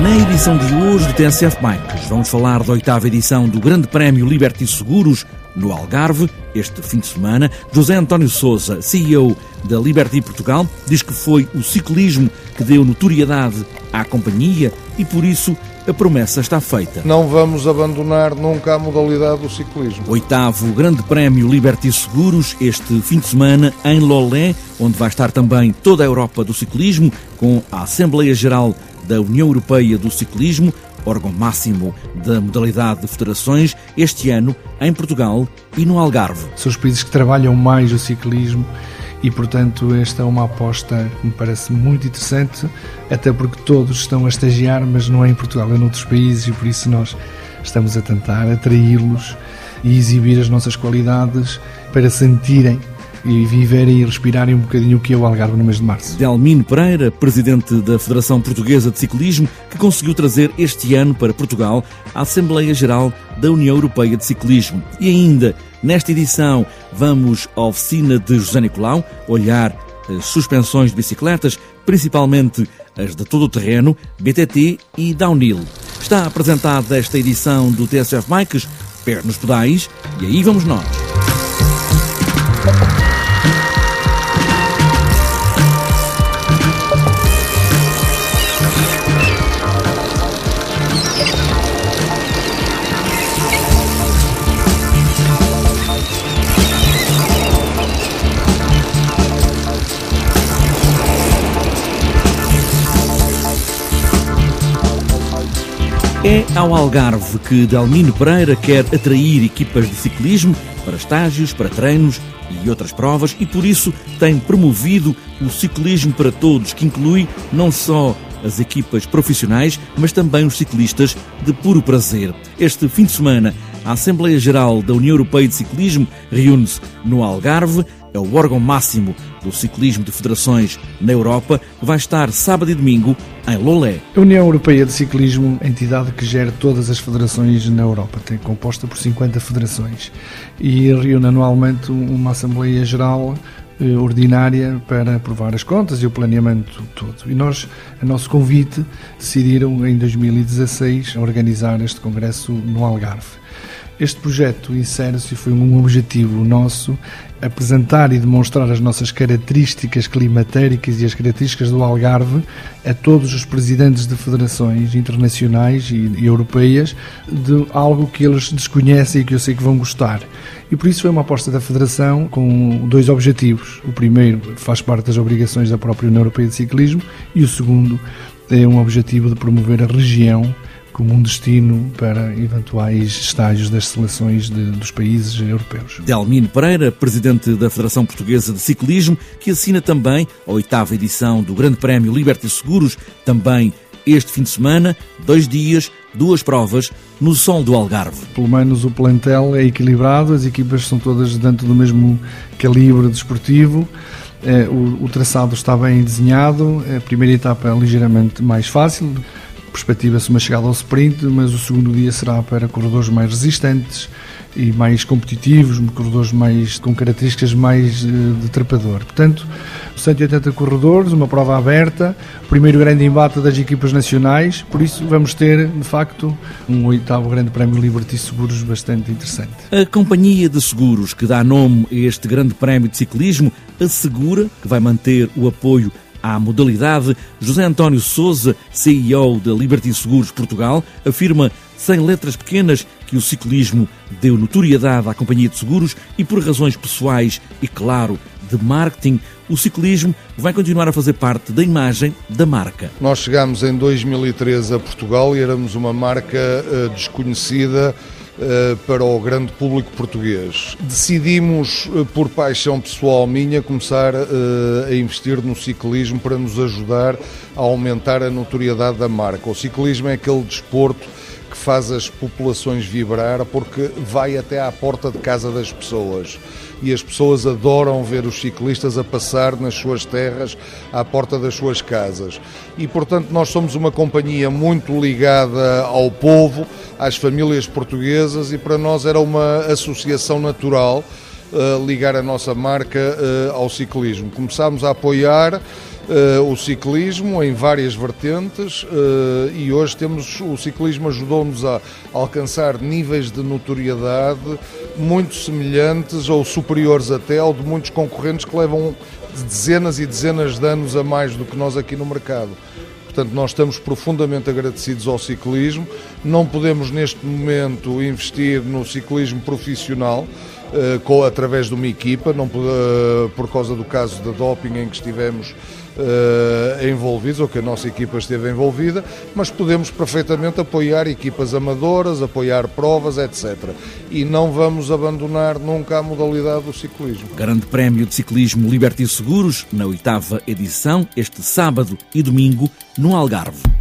Na edição de hoje do TSF Bikes, vamos falar da oitava edição do Grande Prémio Liberty Seguros no Algarve, este fim de semana. José António Souza, CEO da Liberty Portugal, diz que foi o ciclismo que deu notoriedade à companhia e, por isso, a promessa está feita. Não vamos abandonar nunca a modalidade do ciclismo. Oitavo Grande Prémio Liberty Seguros, este fim de semana em Lolé, onde vai estar também toda a Europa do ciclismo, com a Assembleia Geral da União Europeia do Ciclismo, órgão máximo da modalidade de federações, este ano em Portugal e no Algarve. São os países que trabalham mais o ciclismo e, portanto, esta é uma aposta que me parece muito interessante, até porque todos estão a estagiar, mas não é em Portugal, é noutros países e por isso nós estamos a tentar atraí-los e exibir as nossas qualidades para sentirem e viverem e respirarem um bocadinho o que é o Algarve no mês de março. Delmino Pereira, presidente da Federação Portuguesa de Ciclismo, que conseguiu trazer este ano para Portugal a Assembleia Geral da União Europeia de Ciclismo. E ainda, nesta edição, vamos à oficina de José Nicolau, olhar as suspensões de bicicletas, principalmente as de todo o terreno, BTT e downhill. Está apresentada esta edição do TSF Bikes, pé nos pedais, e aí vamos nós. É ao Algarve que Delmino Pereira quer atrair equipas de ciclismo para estágios, para treinos e outras provas e por isso tem promovido o ciclismo para todos, que inclui não só as equipas profissionais, mas também os ciclistas de puro prazer. Este fim de semana, a Assembleia Geral da União Europeia de Ciclismo reúne-se no Algarve é o órgão máximo do ciclismo de federações na Europa, que vai estar sábado e domingo em Lolé. A União Europeia de Ciclismo, entidade que gera todas as federações na Europa, tem composta por 50 federações e reúne anualmente uma Assembleia Geral eh, ordinária para aprovar as contas e o planeamento todo. E nós, a nosso convite, decidiram em 2016 organizar este congresso no Algarve. Este projeto insere-se e foi um objetivo nosso apresentar e demonstrar as nossas características climatéricas e as características do Algarve a todos os presidentes de federações internacionais e, e europeias de algo que eles desconhecem e que eu sei que vão gostar. E por isso foi uma aposta da Federação com dois objetivos. O primeiro faz parte das obrigações da própria União Europeia de Ciclismo e o segundo é um objetivo de promover a região como um destino para eventuais estágios das seleções de, dos países europeus. Delmino Pereira, presidente da Federação Portuguesa de Ciclismo, que assina também a oitava edição do Grande Prémio Liberty Seguros, também este fim de semana, dois dias, duas provas no sol do Algarve. Pelo menos o plantel é equilibrado, as equipas são todas dentro do mesmo calibre desportivo. É, o, o traçado está bem desenhado, a primeira etapa é ligeiramente mais fácil, perspectiva-se uma chegada ao sprint, mas o segundo dia será para corredores mais resistentes e mais competitivos, corredores mais com características mais eh, de trepador. Portanto, 180 corredores, uma prova aberta, primeiro grande embate das equipas nacionais, por isso vamos ter, de facto, um oitavo grande prémio Liberty Seguros bastante interessante. A companhia de seguros que dá nome a este grande prémio de ciclismo assegura que vai manter o apoio à modalidade, José António Souza, CEO da Liberty Seguros Portugal, afirma sem letras pequenas que o ciclismo deu notoriedade à companhia de seguros e por razões pessoais e, claro, de marketing, o ciclismo vai continuar a fazer parte da imagem da marca. Nós chegámos em 2013 a Portugal e éramos uma marca uh, desconhecida para o grande público português. Decidimos, uh, por paixão pessoal minha, começar a investir no ciclismo para nos ajudar a aumentar a notoriedade da marca. O ciclismo é aquele desporto faz as populações vibrar porque vai até à porta de casa das pessoas e as pessoas adoram ver os ciclistas a passar nas suas terras à porta das suas casas. E portanto, nós somos uma companhia muito ligada ao povo, às famílias portuguesas e para nós era uma associação natural uh, ligar a nossa marca uh, ao ciclismo. Começámos a apoiar o ciclismo em várias vertentes e hoje temos o ciclismo ajudou-nos a alcançar níveis de notoriedade muito semelhantes ou superiores até ao de muitos concorrentes que levam dezenas e dezenas de anos a mais do que nós aqui no mercado. Portanto, nós estamos profundamente agradecidos ao ciclismo. Não podemos, neste momento, investir no ciclismo profissional uh, com, através de uma equipa, não, uh, por causa do caso da doping em que estivemos uh, envolvidos, ou que a nossa equipa esteve envolvida, mas podemos perfeitamente apoiar equipas amadoras, apoiar provas, etc. E não vamos abandonar nunca a modalidade do ciclismo. Grande Prémio de Ciclismo Liberty Seguros, na oitava edição, este sábado e domingo, no Algarve.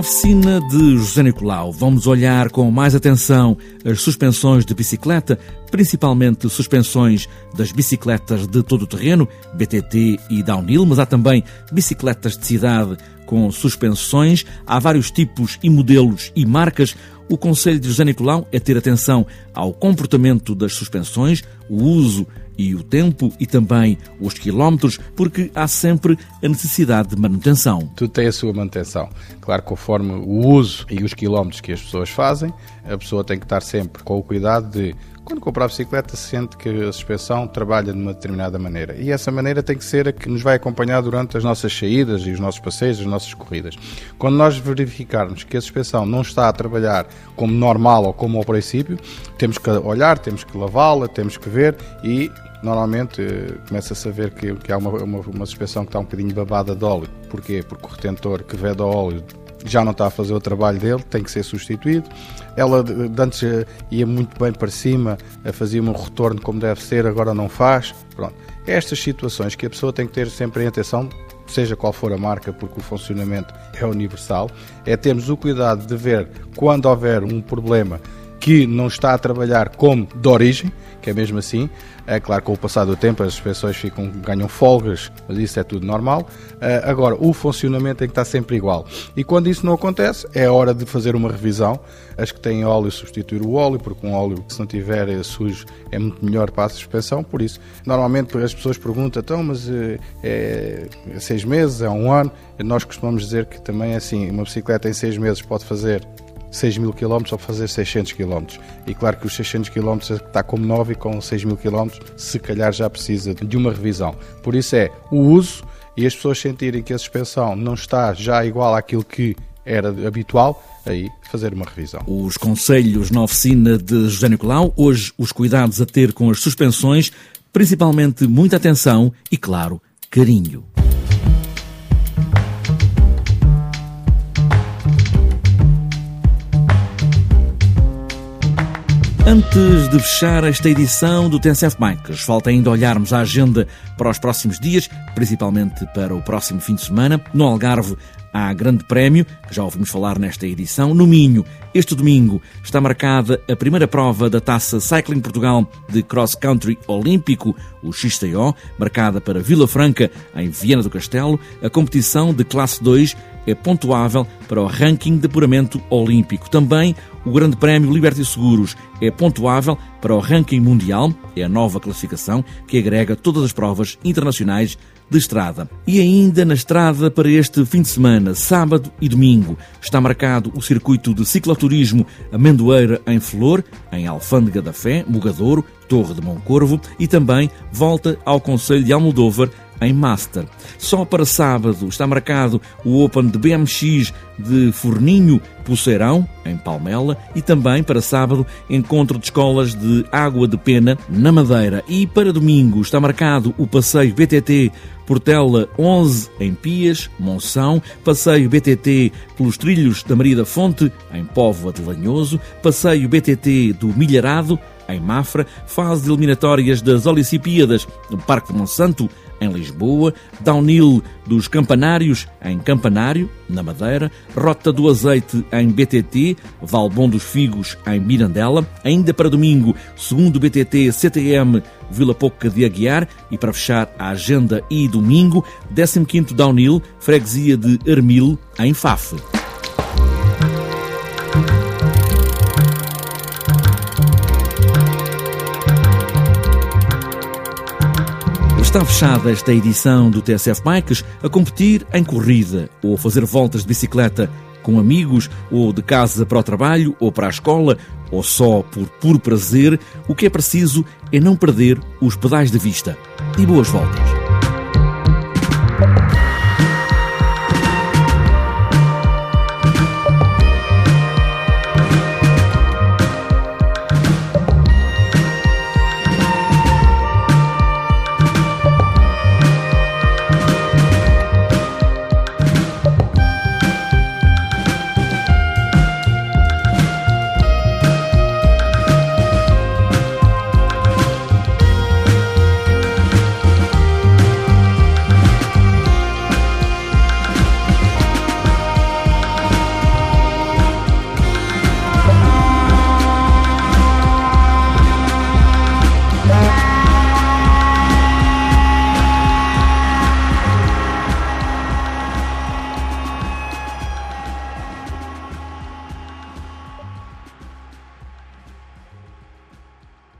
Oficina de José Nicolau, vamos olhar com mais atenção as suspensões de bicicleta, principalmente suspensões das bicicletas de todo o terreno, BTT e downhill, mas há também bicicletas de cidade com suspensões. Há vários tipos e modelos e marcas. O conselho de José Nicolau é ter atenção ao comportamento das suspensões, o uso e o tempo e também os quilómetros, porque há sempre a necessidade de manutenção. Tudo tem a sua manutenção. Claro, conforme o uso e os quilómetros que as pessoas fazem, a pessoa tem que estar sempre com o cuidado de quando comprar a bicicleta, se sente que a suspensão trabalha de uma determinada maneira. E essa maneira tem que ser a que nos vai acompanhar durante as nossas saídas e os nossos passeios, as nossas corridas. Quando nós verificarmos que a suspensão não está a trabalhar como normal ou como ao princípio, temos que olhar, temos que lavá-la, temos que ver e normalmente eh, começa-se a ver que, que há uma, uma, uma, suspensão que está um bocadinho babada de óleo. Porquê? Porque o retentor que vede óleo já não está a fazer o trabalho dele, tem que ser substituído. Ela de antes eh, ia muito bem para cima, eh, fazia um retorno como deve ser, agora não faz. Pronto. É estas situações que a pessoa tem que ter sempre em atenção, seja qual for a marca, porque o funcionamento é universal, é termos o cuidado de ver quando houver um problema que não está a trabalhar como de origem, que é mesmo assim. É claro que com o passar do tempo as pessoas ficam, ganham folgas, mas isso é tudo normal. Uh, agora, o funcionamento tem que estar sempre igual. E quando isso não acontece, é hora de fazer uma revisão. As que têm óleo, substituir o óleo, porque um óleo, se não tiver sujo, é muito melhor para a suspensão. Por isso, normalmente as pessoas perguntam, então, mas uh, é seis meses, é um ano? Nós costumamos dizer que também é assim, uma bicicleta em seis meses pode fazer 6 mil km ou fazer 600 km. E claro que os 600 km está como 9 e com 6 mil km se calhar já precisa de uma revisão. Por isso é o uso e as pessoas sentirem que a suspensão não está já igual àquilo que era habitual, aí fazer uma revisão. Os conselhos na oficina de José Nicolau, hoje os cuidados a ter com as suspensões, principalmente muita atenção e, claro, carinho. Antes de fechar esta edição do TNCF Bikes, falta ainda olharmos a agenda para os próximos dias, principalmente para o próximo fim de semana. No Algarve há Grande Prémio, que já ouvimos falar nesta edição. No Minho, este domingo, está marcada a primeira prova da Taça Cycling Portugal de Cross Country Olímpico, o XTO, marcada para Vila Franca, em Viena do Castelo. A competição de classe 2 é pontuável para o ranking de apuramento olímpico. Também o Grande Prémio Liberty Seguros é pontuável para o ranking mundial, é a nova classificação que agrega todas as provas internacionais de estrada. E ainda na estrada para este fim de semana, sábado e domingo, está marcado o circuito de cicloturismo Amendoeira em Flor, em Alfândega da Fé, Mugadouro, Torre de Moncorvo e também volta ao Conselho de Almodóvar em Master. Só para sábado está marcado o Open de BMX de Forninho Pulseirão, em Palmela, e também para sábado encontro de escolas de Água de Pena, na Madeira. E para domingo está marcado o passeio BTT Portela 11 em Pias, Monção, passeio BTT pelos trilhos da Maria da Fonte, em Póvoa de Lanhoso, passeio BTT do Milharado, em Mafra, fase eliminatórias das Olicipíadas no Parque de Monsanto, em Lisboa, downhill dos Campanários, em Campanário, na Madeira, Rota do Azeite, em BTT, Valbom dos Figos, em Mirandela, ainda para domingo, segundo BTT CTM Vila Pouca de Aguiar, e para fechar a agenda e domingo, 15º downhill, freguesia de Ermil, em Faf. Está fechada esta edição do TSF Bikes a competir em corrida ou fazer voltas de bicicleta com amigos ou de casa para o trabalho ou para a escola ou só por puro prazer, o que é preciso é não perder os pedais de vista. E boas voltas!